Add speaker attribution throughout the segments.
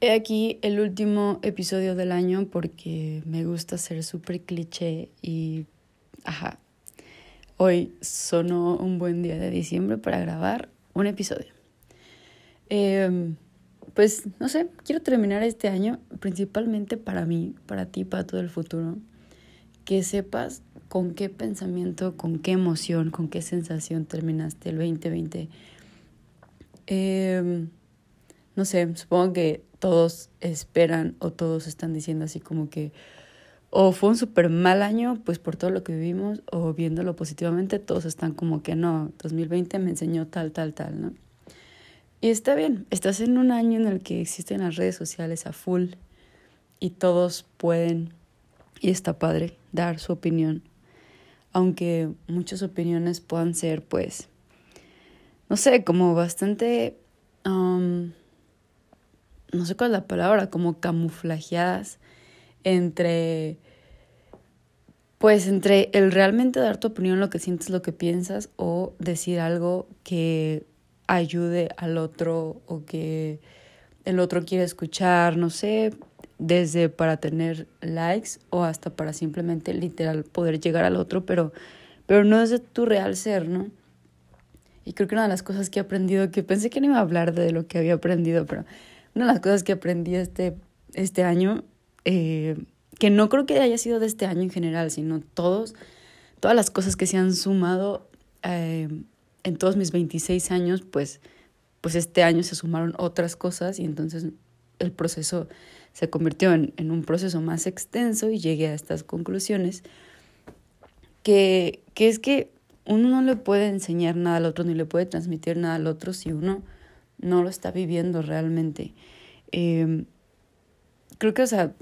Speaker 1: He aquí el último episodio del año porque me gusta ser súper cliché y, ajá, hoy sonó un buen día de diciembre para grabar un episodio. Em, pues, no sé, quiero terminar este año principalmente para mí, para ti, para todo el futuro, que sepas con qué pensamiento, con qué emoción, con qué sensación terminaste el 2020. Eh, no sé, supongo que todos esperan o todos están diciendo así como que o fue un súper mal año, pues por todo lo que vivimos, o viéndolo positivamente, todos están como que no, 2020 me enseñó tal, tal, tal, ¿no? Y está bien, estás en un año en el que existen las redes sociales a full y todos pueden, y está padre, dar su opinión, aunque muchas opiniones puedan ser, pues, no sé, como bastante um, no sé cuál es la palabra, como camuflajeadas entre, pues entre el realmente dar tu opinión, lo que sientes, lo que piensas, o decir algo que ayude al otro o que el otro quiere escuchar, no sé, desde para tener likes o hasta para simplemente literal poder llegar al otro, pero, pero no es tu real ser, ¿no? Y creo que una de las cosas que he aprendido, que pensé que no iba a hablar de lo que había aprendido, pero una de las cosas que aprendí este, este año, eh, que no creo que haya sido de este año en general, sino todos, todas las cosas que se han sumado eh, en todos mis 26 años, pues, pues este año se sumaron otras cosas y entonces el proceso se convirtió en, en un proceso más extenso y llegué a estas conclusiones, que, que es que uno no le puede enseñar nada al otro ni le puede transmitir nada al otro si uno no lo está viviendo realmente. Em, creo que, o sea,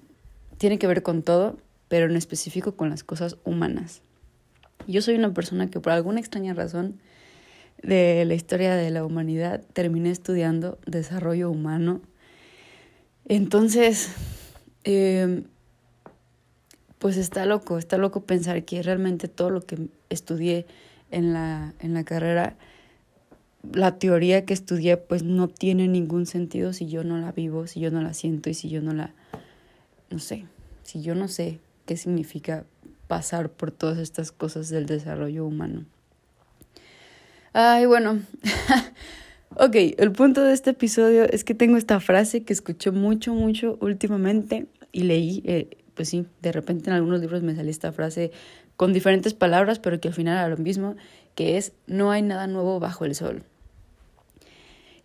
Speaker 1: tiene que ver con todo, pero en específico con las cosas humanas. Yo soy una persona que por alguna extraña razón de la historia de la humanidad terminé estudiando desarrollo humano. Entonces, em, pues está loco, está loco pensar que realmente todo lo que estudié en la, en la carrera la teoría que estudié pues no tiene ningún sentido si yo no la vivo, si yo no la siento y si yo no la, no sé, si yo no sé qué significa pasar por todas estas cosas del desarrollo humano. Ay, bueno, ok, el punto de este episodio es que tengo esta frase que escuché mucho, mucho últimamente y leí, eh, pues sí, de repente en algunos libros me salió esta frase con diferentes palabras, pero que al final era lo mismo, que es no hay nada nuevo bajo el sol.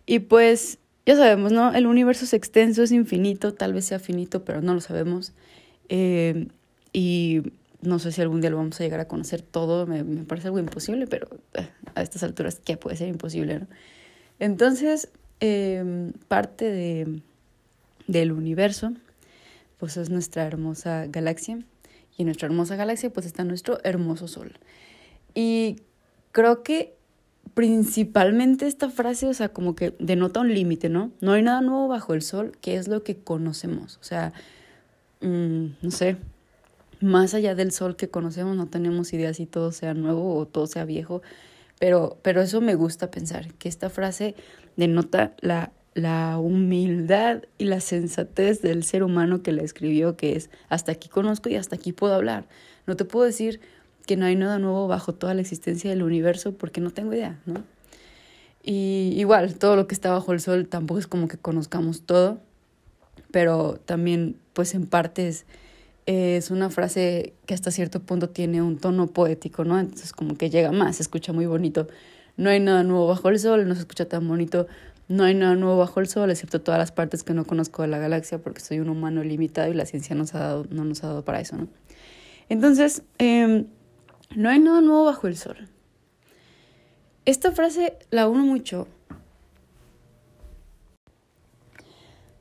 Speaker 1: Y pues ya sabemos, ¿no? El universo es extenso, es infinito, tal vez sea finito, pero no lo sabemos. Eh, y no sé si algún día lo vamos a llegar a conocer todo, me, parece algo imposible, pero eh, a estas alturas, ¿qué puede ser imposible? ¿no? Entonces, em, parte de, del universo, pues es nuestra hermosa galaxia, y en nuestra hermosa galaxia, pues está nuestro hermoso sol. Y creo que principalmente esta frase, o sea, como que denota un límite, ¿no? No hay nada nuevo bajo el sol, que es lo que conocemos. O sea, mm, no sé, más allá del sol que conocemos, no tenemos idea si todo sea nuevo o todo sea viejo, pero, pero eso me gusta pensar, que esta frase denota la, la humildad y la sensatez del ser humano que la escribió, que es, hasta aquí conozco y hasta aquí puedo hablar. No te puedo decir que no hay nada nuevo bajo toda la existencia del universo porque no tengo idea, ¿no? Y igual, todo lo que está bajo el sol tampoco es como que conozcamos todo, pero también, pues en parte es, es una frase que hasta cierto punto tiene un tono poético, ¿no? Entonces como que llega más, se escucha muy bonito. No hay nada nuevo bajo el sol, no se escucha tan bonito. No hay nada nuevo bajo el sol, excepto todas las partes que no conozco de la galaxia, porque soy un humano limitado y la ciencia nos ha dado, no nos ha dado para eso, ¿no? Entonces, eh, no hay nada nuevo bajo el sol. Esta frase la uno mucho.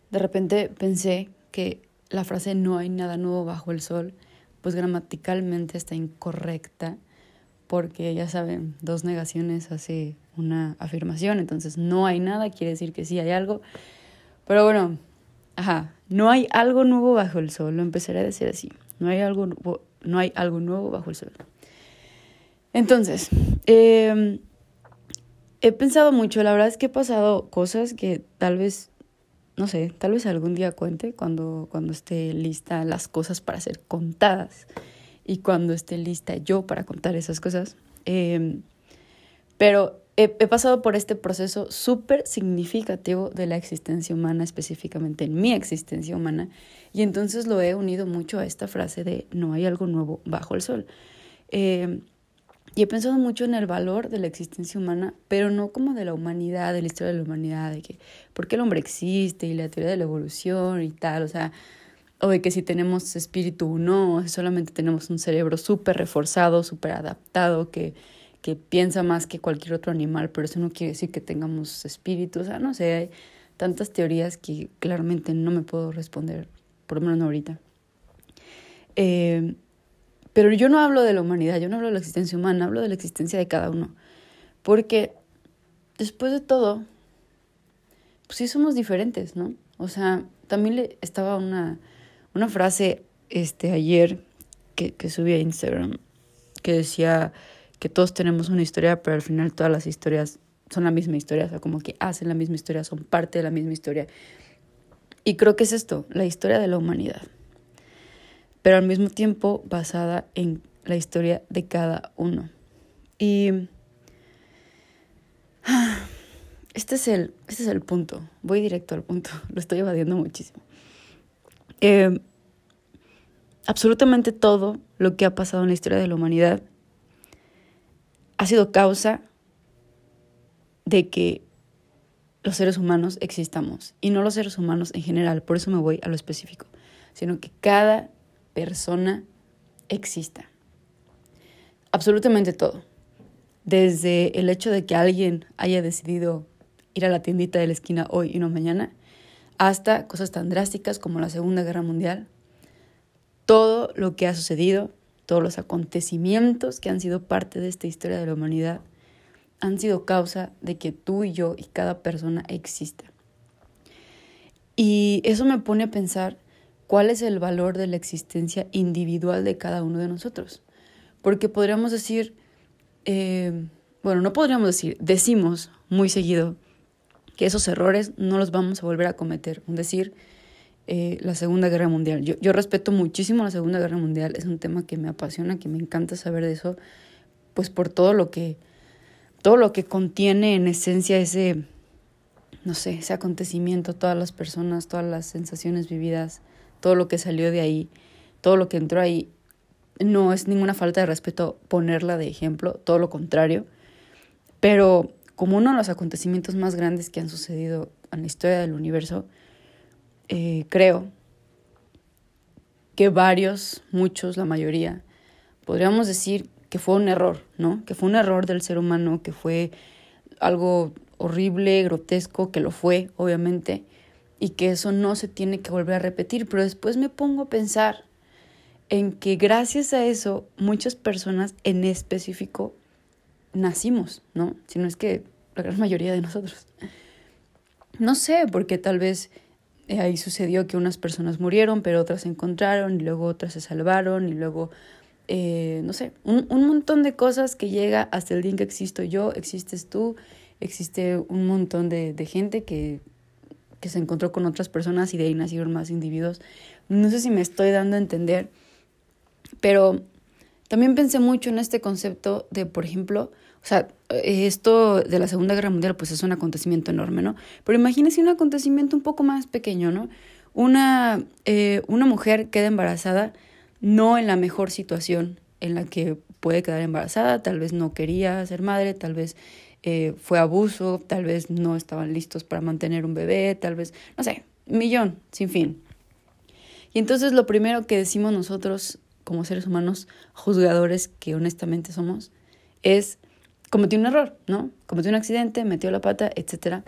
Speaker 1: De repente pensé que la frase no hay nada nuevo bajo el sol, pues gramaticalmente está incorrecta, porque ya saben, dos negaciones hace una afirmación, entonces no hay nada quiere decir que sí hay algo. Pero bueno, ajá, no hay algo nuevo bajo el sol, lo empezaré a decir así. No hay algo, no hay algo nuevo bajo el sol. Entonces, em, he pensado mucho, la verdad es que he pasado cosas que tal vez no sé, tal vez algún día cuente cuando, cuando esté lista las cosas para ser contadas y cuando esté lista yo para contar esas cosas. Em, pero he, pasado por este proceso súper significativo de la existencia humana, específicamente en mi existencia humana, y entonces lo he unido mucho a esta frase de no hay algo nuevo bajo el sol. Em, y he pensado mucho en el valor de la existencia humana, pero no como de la humanidad, de la historia de la humanidad, de que por qué el hombre existe y la teoría de la evolución y tal, o sea, o de que si tenemos espíritu o no, solamente tenemos un cerebro súper reforzado, súper adaptado, que, que piensa más que cualquier otro animal, pero eso no quiere decir que tengamos espíritu, o sea, no sé, hay tantas teorías que claramente no me puedo responder, por lo menos no ahorita. Eh, pero yo no hablo de la humanidad, yo no hablo de la existencia humana, hablo de la existencia de cada uno. Porque después de todo, pues sí somos diferentes, ¿no? O sea, también le estaba una, una frase este, ayer que, que subí a Instagram que decía que todos tenemos una historia, pero al final todas las historias son la misma historia, o sea, como que hacen la misma historia, son parte de la misma historia. Y creo que es esto, la historia de la humanidad pero al mismo tiempo basada en la historia de cada uno. Y este es el, este es el punto, voy directo al punto, lo estoy evadiendo muchísimo. Eh, absolutamente todo lo que ha pasado en la historia de la humanidad ha sido causa de que los seres humanos existamos, y no los seres humanos en general, por eso me voy a lo específico, sino que cada persona exista. Absolutamente todo. Desde el hecho de que alguien haya decidido ir a la tiendita de la esquina hoy y no mañana, hasta cosas tan drásticas como la Segunda Guerra Mundial. Todo lo que ha sucedido, todos los acontecimientos que han sido parte de esta historia de la humanidad, han sido causa de que tú y yo y cada persona exista. Y eso me pone a pensar cuál es el valor de la existencia individual de cada uno de nosotros. Porque podríamos decir, eh, bueno, no podríamos decir, decimos muy seguido que esos errores no los vamos a volver a cometer. Un decir, eh, la Segunda Guerra Mundial. Yo, yo respeto muchísimo la Segunda Guerra Mundial, es un tema que me apasiona, que me encanta saber de eso, pues por todo lo que, todo lo que contiene en esencia ese, no sé, ese acontecimiento, todas las personas, todas las sensaciones vividas, todo lo que salió de ahí, todo lo que entró ahí, no es ninguna falta de respeto ponerla de ejemplo, todo lo contrario. Pero como uno de los acontecimientos más grandes que han sucedido en la historia del universo, eh, creo que varios, muchos, la mayoría, podríamos decir que fue un error, ¿no? Que fue un error del ser humano, que fue algo horrible, grotesco, que lo fue, obviamente, y que eso no se tiene que volver a repetir, pero después me pongo a pensar en que gracias a eso muchas personas en específico nacimos, ¿no? Si no es que la gran mayoría de nosotros. No sé, porque tal vez eh, ahí sucedió que unas personas murieron, pero otras se encontraron, y luego otras se salvaron, y luego, eh, no sé, un, un montón de cosas que llega hasta el día que existo yo, existes tú, existe un montón de, de gente que que se encontró con otras personas y de ahí nacieron más individuos. No sé si me estoy dando a entender, pero también pensé mucho en este concepto de, por ejemplo, o sea, esto de la Segunda Guerra Mundial pues es un acontecimiento enorme, ¿no? Pero imagínese un acontecimiento un poco más pequeño, ¿no? Una, eh, una mujer queda embarazada no en la mejor situación en la que puede quedar embarazada, tal vez no quería ser madre, tal vez eh, fue abuso, tal vez no estaban listos para mantener un bebé, tal vez, no sé, millón, sin fin. Y entonces lo primero que decimos nosotros como seres humanos, juzgadores que honestamente somos, es cometió un error, ¿no? Cometió un accidente, metió la pata, etc.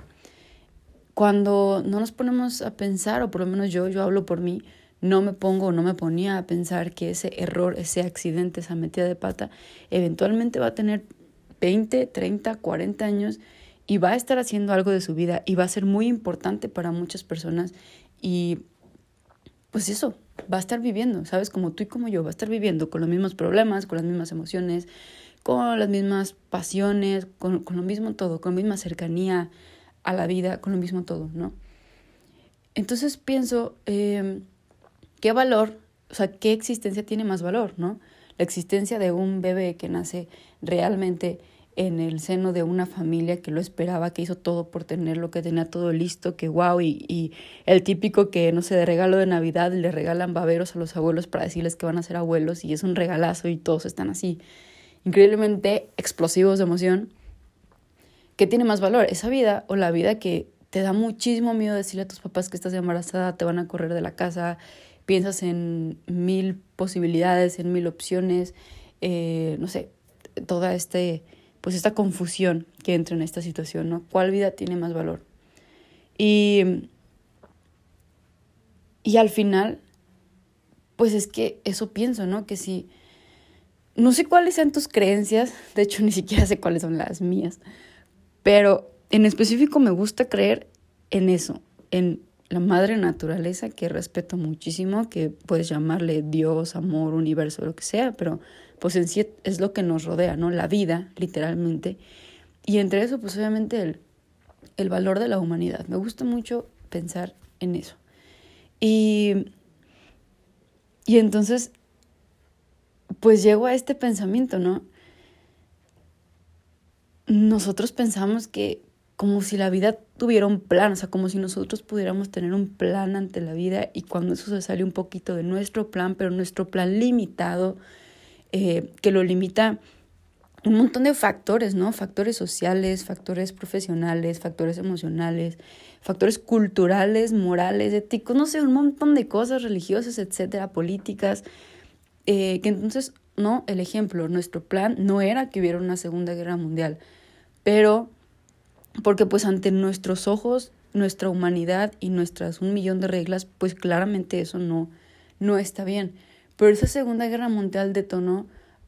Speaker 1: Cuando no nos ponemos a pensar, o por lo menos yo, yo hablo por mí, no me pongo no me ponía a pensar que ese error, ese accidente, esa metida de pata, eventualmente va a tener 20, 30, 40 años y va a estar haciendo algo de su vida y va a ser muy importante para muchas personas y pues eso, va a estar viviendo, ¿sabes? Como tú y como yo, va a estar viviendo con los mismos problemas, con las mismas emociones, con las mismas pasiones, con, con lo mismo todo, con la misma cercanía a la vida, con lo mismo todo, ¿no? entonces pienso, em, ¿qué valor, o sea, qué existencia tiene más valor, ¿no? La existencia de un bebé que nace realmente en el seno de una familia que lo esperaba, que hizo todo por tenerlo, que tenía todo listo, que wow, y, y el típico que, no sé, de regalo de Navidad le regalan baberos a los abuelos para decirles que van a ser abuelos y es un regalazo y todos están así, increíblemente explosivos de emoción. ¿Qué tiene más valor? ¿Esa vida o la vida que te da muchísimo miedo decirle a tus papás que estás embarazada, te van a correr de la casa, piensas en mil posibilidades, en mil opciones, eh, no sé, toda este pues esta confusión que entra en esta situación, ¿no? ¿Cuál vida tiene más valor? Y, y al final, pues es que eso pienso, ¿no? Que si, no sé cuáles sean tus creencias, de hecho ni siquiera sé cuáles son las mías, pero en específico me gusta creer en eso, en la madre naturaleza que respeto muchísimo, que puedes llamarle Dios, amor, universo, lo que sea, pero pues en sí es lo que nos rodea, ¿no? La vida, literalmente. Y entre eso, pues obviamente el, el valor de la humanidad. Me gusta mucho pensar en eso. Y, y entonces, pues llego a este pensamiento, ¿no? Nosotros pensamos que como si la vida tuviera un plan, o sea, como si nosotros pudiéramos tener un plan ante la vida y cuando eso se sale un poquito de nuestro plan, pero nuestro plan limitado, eh, que lo limita un montón de factores, ¿no? Factores sociales, factores profesionales, factores emocionales, factores culturales, morales, éticos, no sé, un montón de cosas religiosas, etcétera, políticas, eh, que entonces, no, el ejemplo, nuestro plan no era que hubiera una Segunda Guerra Mundial, pero porque pues ante nuestros ojos, nuestra humanidad y nuestras un millón de reglas, pues claramente eso no, no está bien. Pero esa Segunda Guerra Mundial detonó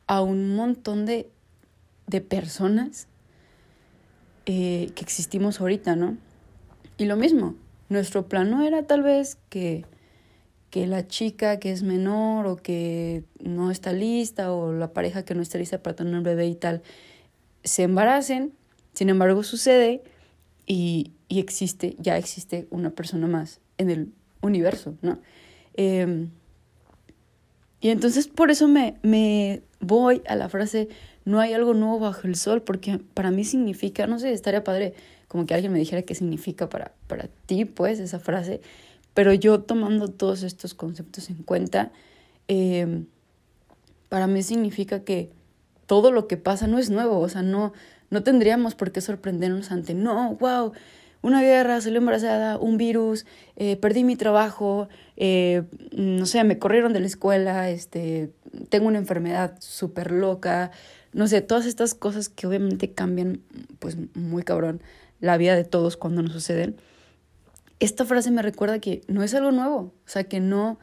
Speaker 1: a un montón de, de personas eh, que existimos ahorita, ¿no? Y lo mismo, nuestro plan no era tal vez que, que la chica que es menor o que no está lista o la pareja que no está lista para tener un bebé y tal se embaracen, sin embargo sucede y, y existe, ya existe una persona más en el universo, ¿no? Eh, y entonces por eso me, me voy a la frase, no hay algo nuevo bajo el sol, porque para mí significa, no sé, estaría padre como que alguien me dijera qué significa para, para ti, pues, esa frase, pero yo tomando todos estos conceptos en cuenta, em, para mí significa que todo lo que pasa no es nuevo, o sea, no, no tendríamos por qué sorprendernos ante, no, wow, una guerra, salí embarazada, un virus, eh, perdí mi trabajo, eh, no sé, me corrieron de la escuela, este, tengo una enfermedad súper loca, no sé, todas estas cosas que obviamente cambian, pues muy cabrón, la vida de todos cuando nos suceden. Esta frase me recuerda que no es algo nuevo, o sea, que no,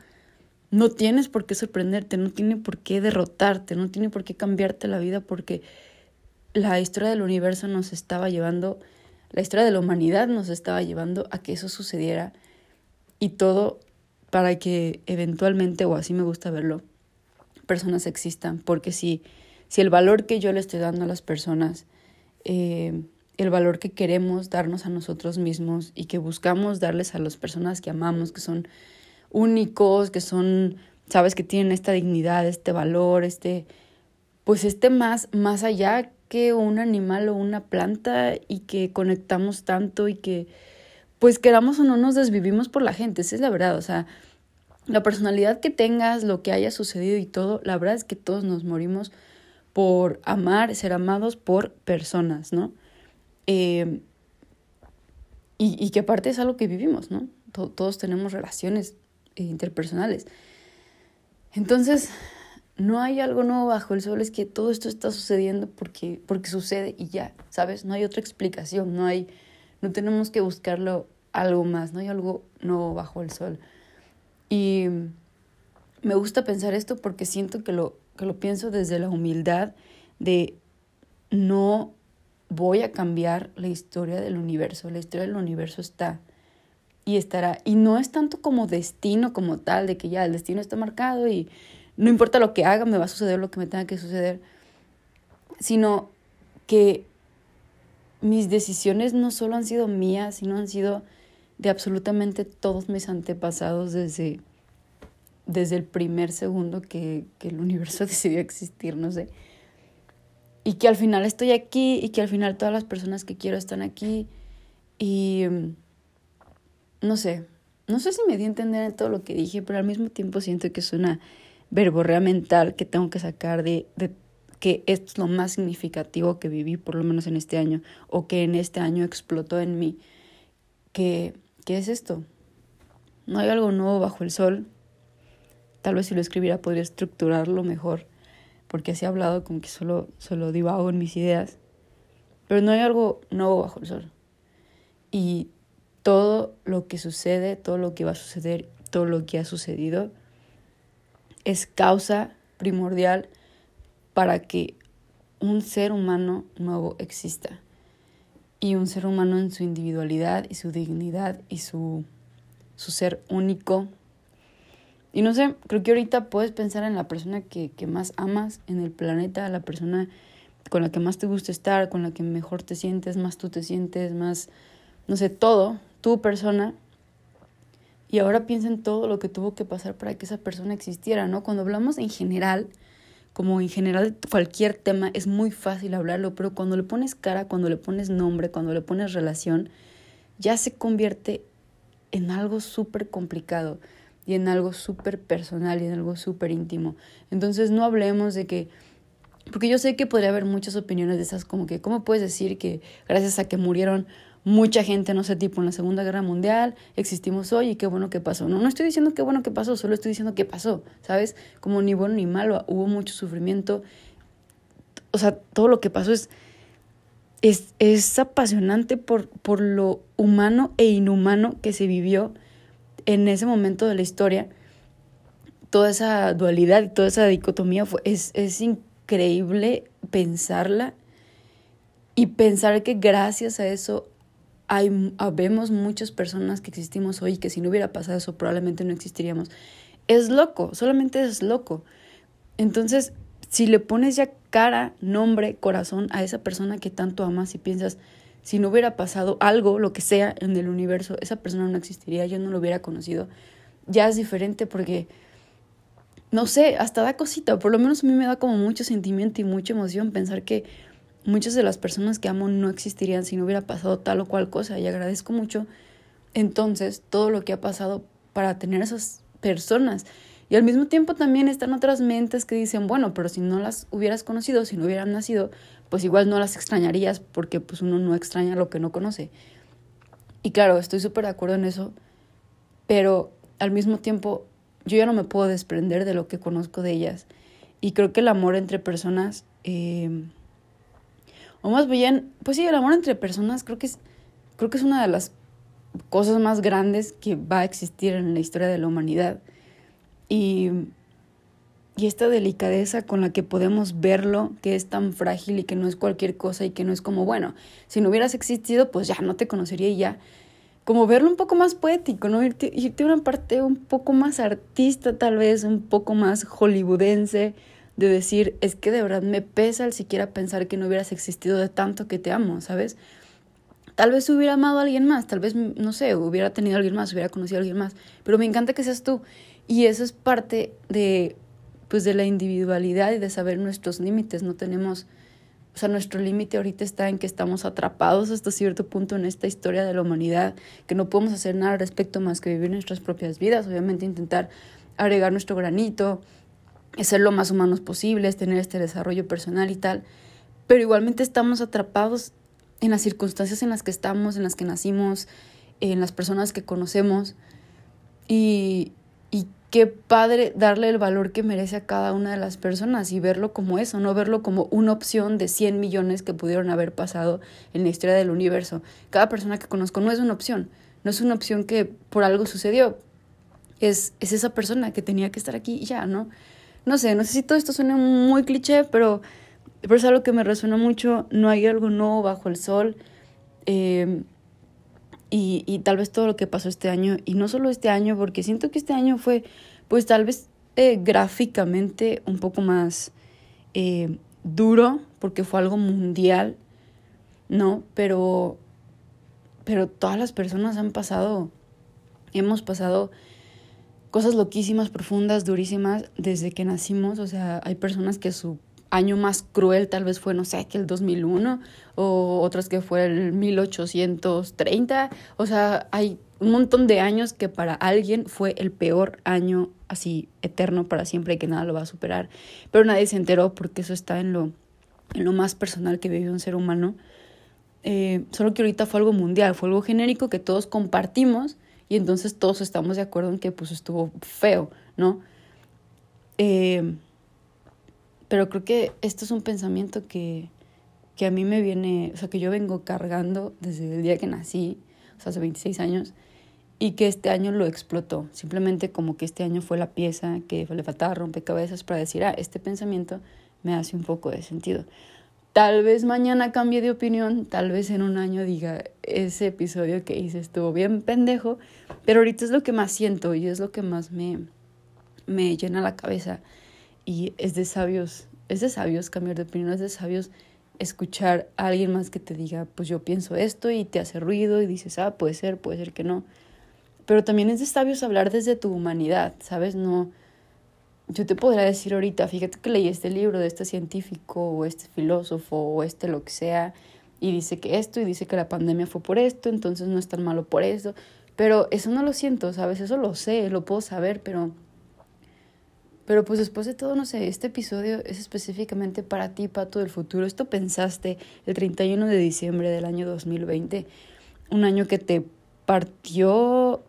Speaker 1: no tienes por qué sorprenderte, no tiene por qué derrotarte, no tiene por qué cambiarte la vida porque la historia del universo nos estaba llevando la historia de la humanidad nos estaba llevando a que eso sucediera y todo para que eventualmente, o así me gusta verlo, personas existan. Porque si, si el valor que yo le estoy dando a las personas, eh, el valor que queremos darnos a nosotros mismos y que buscamos darles a las personas que amamos, que son únicos, que son, sabes, que tienen esta dignidad, este valor, este, pues este más, más allá que un animal o una planta y que conectamos tanto y que pues queramos o no nos desvivimos por la gente, esa es la verdad, o sea, la personalidad que tengas, lo que haya sucedido y todo, la verdad es que todos nos morimos por amar, ser amados por personas, ¿no? Eh, y, y, que aparte es algo que vivimos, ¿no? todos tenemos relaciones interpersonales. Entonces, no hay algo nuevo bajo el sol, es que todo esto está sucediendo porque, porque sucede y ya, ¿sabes? No hay otra explicación, no hay, no tenemos que buscarlo algo más, no hay algo nuevo bajo el sol. Y me gusta pensar esto porque siento que lo, que lo pienso desde la humildad de no voy a cambiar la historia del universo, la historia del universo está y estará. Y no es tanto como destino como tal, de que ya el destino está marcado y no importa lo que haga, me va a suceder lo que me tenga que suceder, sino que mis decisiones no solo han sido mías, sino han sido de absolutamente todos mis antepasados desde, desde el primer segundo que, el universo decidió existir, no sé. Y que al final estoy aquí y que al final todas las personas que quiero están aquí. Y no sé, no sé si me di a entender en todo lo que dije, pero al mismo tiempo siento que es una verborrea mental que tengo que sacar de, de que es lo más significativo que viví, por lo menos en este año, o que en este año explotó en mí. Que, ¿Qué es esto? No hay algo nuevo bajo el sol. Tal vez si lo escribiera podría estructurarlo mejor, porque así he hablado como que solo, solo divago en mis ideas. Pero no hay algo nuevo bajo el sol. Y todo lo que sucede, todo lo que va a suceder, todo lo que ha sucedido, es causa primordial para que un ser humano nuevo exista. Y un ser humano en su individualidad y su dignidad y su, su ser único. Y no sé, creo que ahorita puedes pensar en la persona que, que más amas en el planeta, la persona con la que más te gusta estar, con la que mejor te sientes, más tú te sientes, más, no sé, todo, tu persona. Y ahora piensa en todo lo que tuvo que pasar para que esa persona existiera, ¿no? Cuando hablamos en general, como en general cualquier tema, es muy fácil hablarlo, pero cuando le pones cara, cuando le pones nombre, cuando le pones relación, ya se convierte en algo súper complicado y en algo súper personal y en algo súper íntimo. Entonces no hablemos de que, porque yo sé que podría haber muchas opiniones de esas, como que, ¿cómo puedes decir que gracias a que murieron mucha gente, no sé, tipo en la Segunda Guerra Mundial, existimos hoy y qué bueno que pasó. No, no estoy diciendo qué bueno que pasó, solo estoy diciendo qué pasó, ¿sabes? Como ni bueno ni malo, hubo mucho sufrimiento. O sea, todo lo que pasó es, es, es apasionante por, por lo humano e inhumano que se vivió en ese momento de la historia. Toda esa dualidad y toda esa dicotomía fue, es, es increíble pensarla y pensar que gracias a eso hay, habemos muchas personas que existimos hoy que si no hubiera pasado eso probablemente no existiríamos. Es loco, solamente es loco. Entonces, si le pones ya cara, nombre, corazón a esa persona que tanto amas y piensas, si no hubiera pasado algo, lo que sea en el universo, esa persona no existiría, yo no lo hubiera conocido, ya es diferente porque, no sé, hasta da cosita, por lo menos a mí me da como mucho sentimiento y mucha emoción pensar que muchas de las personas que amo no existirían si no hubiera pasado tal o cual cosa y agradezco mucho entonces todo lo que ha pasado para tener esas personas. Y al mismo tiempo también están otras mentes que dicen, bueno, pero si no las hubieras conocido, si no hubieran nacido, pues igual no las extrañarías porque pues uno no extraña lo que no conoce. Y claro, estoy súper de acuerdo en eso, pero al mismo tiempo yo ya no me puedo desprender de lo que conozco de ellas. Y creo que el amor entre personas... Eh, o más bien, pues sí, el amor entre personas creo que es, creo que es una de las cosas más grandes que va a existir en la historia de la humanidad. Y, y esta delicadeza con la que podemos verlo, que es tan frágil y que no es cualquier cosa y que no es como, bueno, si no hubieras existido, pues ya no te conocería y ya. Como verlo un poco más poético, ¿no? Irte, irte a una parte un poco más artista, tal vez, un poco más hollywoodense de decir, es que de verdad me pesa el siquiera pensar que no hubieras existido de tanto que te amo, ¿sabes? Tal vez hubiera amado a alguien más, tal vez, no sé, hubiera tenido a alguien más, hubiera conocido a alguien más, pero me encanta que seas tú. Y eso es parte de, pues, de la individualidad y de saber nuestros límites. No tenemos, o sea, nuestro límite ahorita está en que estamos atrapados hasta cierto punto en esta historia de la humanidad, que no podemos hacer nada al respecto más que vivir nuestras propias vidas, obviamente intentar agregar nuestro granito, es ser lo más humanos posibles, tener este desarrollo personal y tal, pero igualmente estamos atrapados en las circunstancias en las que estamos, en las que nacimos, en las personas que conocemos y, y qué padre darle el valor que merece a cada una de las personas y verlo como eso, no verlo como una opción de 100 millones que pudieron haber pasado en la historia del universo. Cada persona que conozco no es una opción, no es una opción que por algo sucedió, es, es esa persona que tenía que estar aquí ya, ¿no? No sé, no sé si todo esto suena muy cliché, pero, pero es algo que me resuena mucho. No hay algo nuevo bajo el sol. Eh, y, y, tal vez todo lo que pasó este año, y no solo este año, porque siento que este año fue, pues tal vez eh, gráficamente un poco más eh, duro, porque fue algo mundial, ¿no? Pero, pero todas las personas han pasado, hemos pasado cosas loquísimas, profundas, durísimas desde que nacimos. O sea, hay personas que su año más cruel tal vez fue, no sé, que el 2001 o otras que fue el 1830. O sea, hay un montón de años que para alguien fue el peor año así eterno para siempre y que nada lo va a superar. Pero nadie se enteró porque eso está en lo, en lo más personal que vive un ser humano. Eh, solo que ahorita fue algo mundial, fue algo genérico que todos compartimos y entonces todos estamos de acuerdo en que pues estuvo feo, ¿no? Eh, pero creo que esto es un pensamiento que, que a mí me viene, o sea, que yo vengo cargando desde el día que nací, o sea, hace 26 años, y que este año lo explotó. Simplemente como que este año fue la pieza que le faltaba rompecabezas para decir, ah, este pensamiento me hace un poco de sentido. Tal vez mañana cambie de opinión, tal vez en un año diga, ese episodio que hice estuvo bien pendejo, pero ahorita es lo que más siento y es lo que más me, me llena la cabeza y es de sabios, es de sabios cambiar de opinión, es de sabios escuchar a alguien más que te diga, pues yo pienso esto y te hace ruido y dices, ah, puede ser, puede ser que no. Pero también es de sabios hablar desde tu humanidad, ¿sabes? No, yo te podría decir ahorita, fíjate que leí este libro de este científico o este filósofo o este lo que sea y dice que esto y dice que la pandemia fue por esto, entonces no es tan malo por eso. Pero eso no lo siento, ¿sabes? Eso lo sé, lo puedo saber, pero pero pues después de todo, no sé, este episodio es específicamente para ti, Pato del futuro. Esto pensaste el 31 de diciembre del año 2020, un año que te partió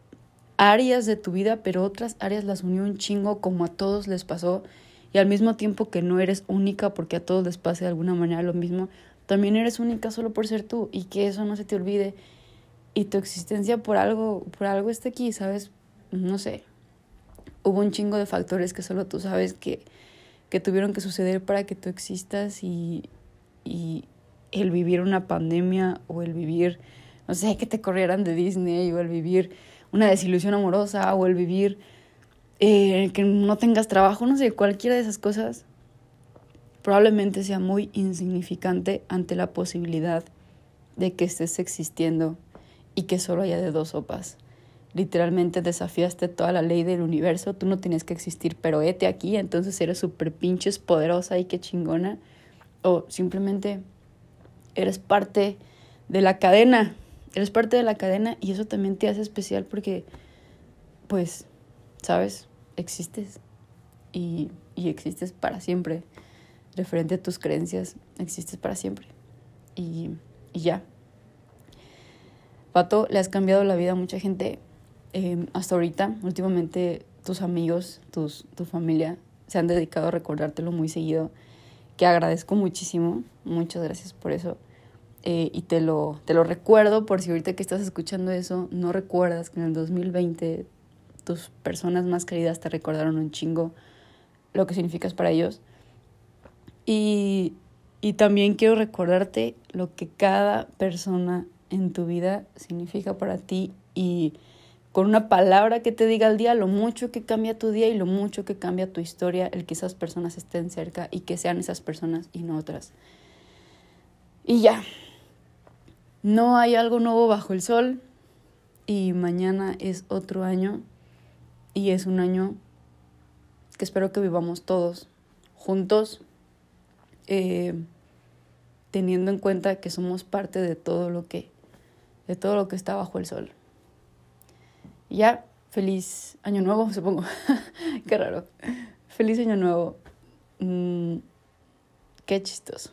Speaker 1: áreas de tu vida, pero otras áreas las unió un chingo como a todos les pasó. Y al mismo tiempo que no eres única porque a todos les pase de alguna manera lo mismo, también eres única solo por ser tú y que eso no se te olvide. Y tu existencia por algo, por algo está aquí, ¿sabes? No sé, hubo un chingo de factores que solo tú sabes que, que tuvieron que suceder para que tú existas y, y el vivir una pandemia o el vivir, no sé, que te corrieran de Disney o el vivir una desilusión amorosa o el vivir eh, que no tengas trabajo, no sé, cualquiera de esas cosas probablemente sea muy insignificante ante la posibilidad de que estés existiendo y que solo haya de dos sopas literalmente desafiaste toda la ley del universo, tú no tienes que existir, pero ete aquí, entonces eres súper pinches poderosa y qué chingona. O simplemente eres parte de la cadena, eres parte de la cadena y eso también te hace especial porque, pues, sabes, existes y, y existes para siempre. Referente a tus creencias, existes para siempre. Y, y ya. Pato, le has cambiado la vida a mucha gente Em, hasta ahorita, últimamente, tus amigos, tus, tu familia se han dedicado a recordártelo muy seguido, que agradezco muchísimo, muchas gracias por eso. Eh, y te lo, te lo recuerdo por si ahorita que estás escuchando eso, no recuerdas que en el 2020 tus personas más queridas te recordaron un chingo lo que significas para ellos. Y, y también quiero recordarte lo que cada persona en tu vida significa para ti y con una palabra que te diga al día lo mucho que cambia tu día y lo mucho que cambia tu historia, el que esas personas estén cerca y que sean esas personas y no otras. Y ya, no hay algo nuevo bajo el sol y mañana es otro año y es un año que espero que vivamos todos juntos, eh, teniendo en cuenta que somos parte de todo lo que, de todo lo que está bajo el sol ya, feliz año nuevo, supongo. Qué raro. Feliz año nuevo. Mm, qué chistoso.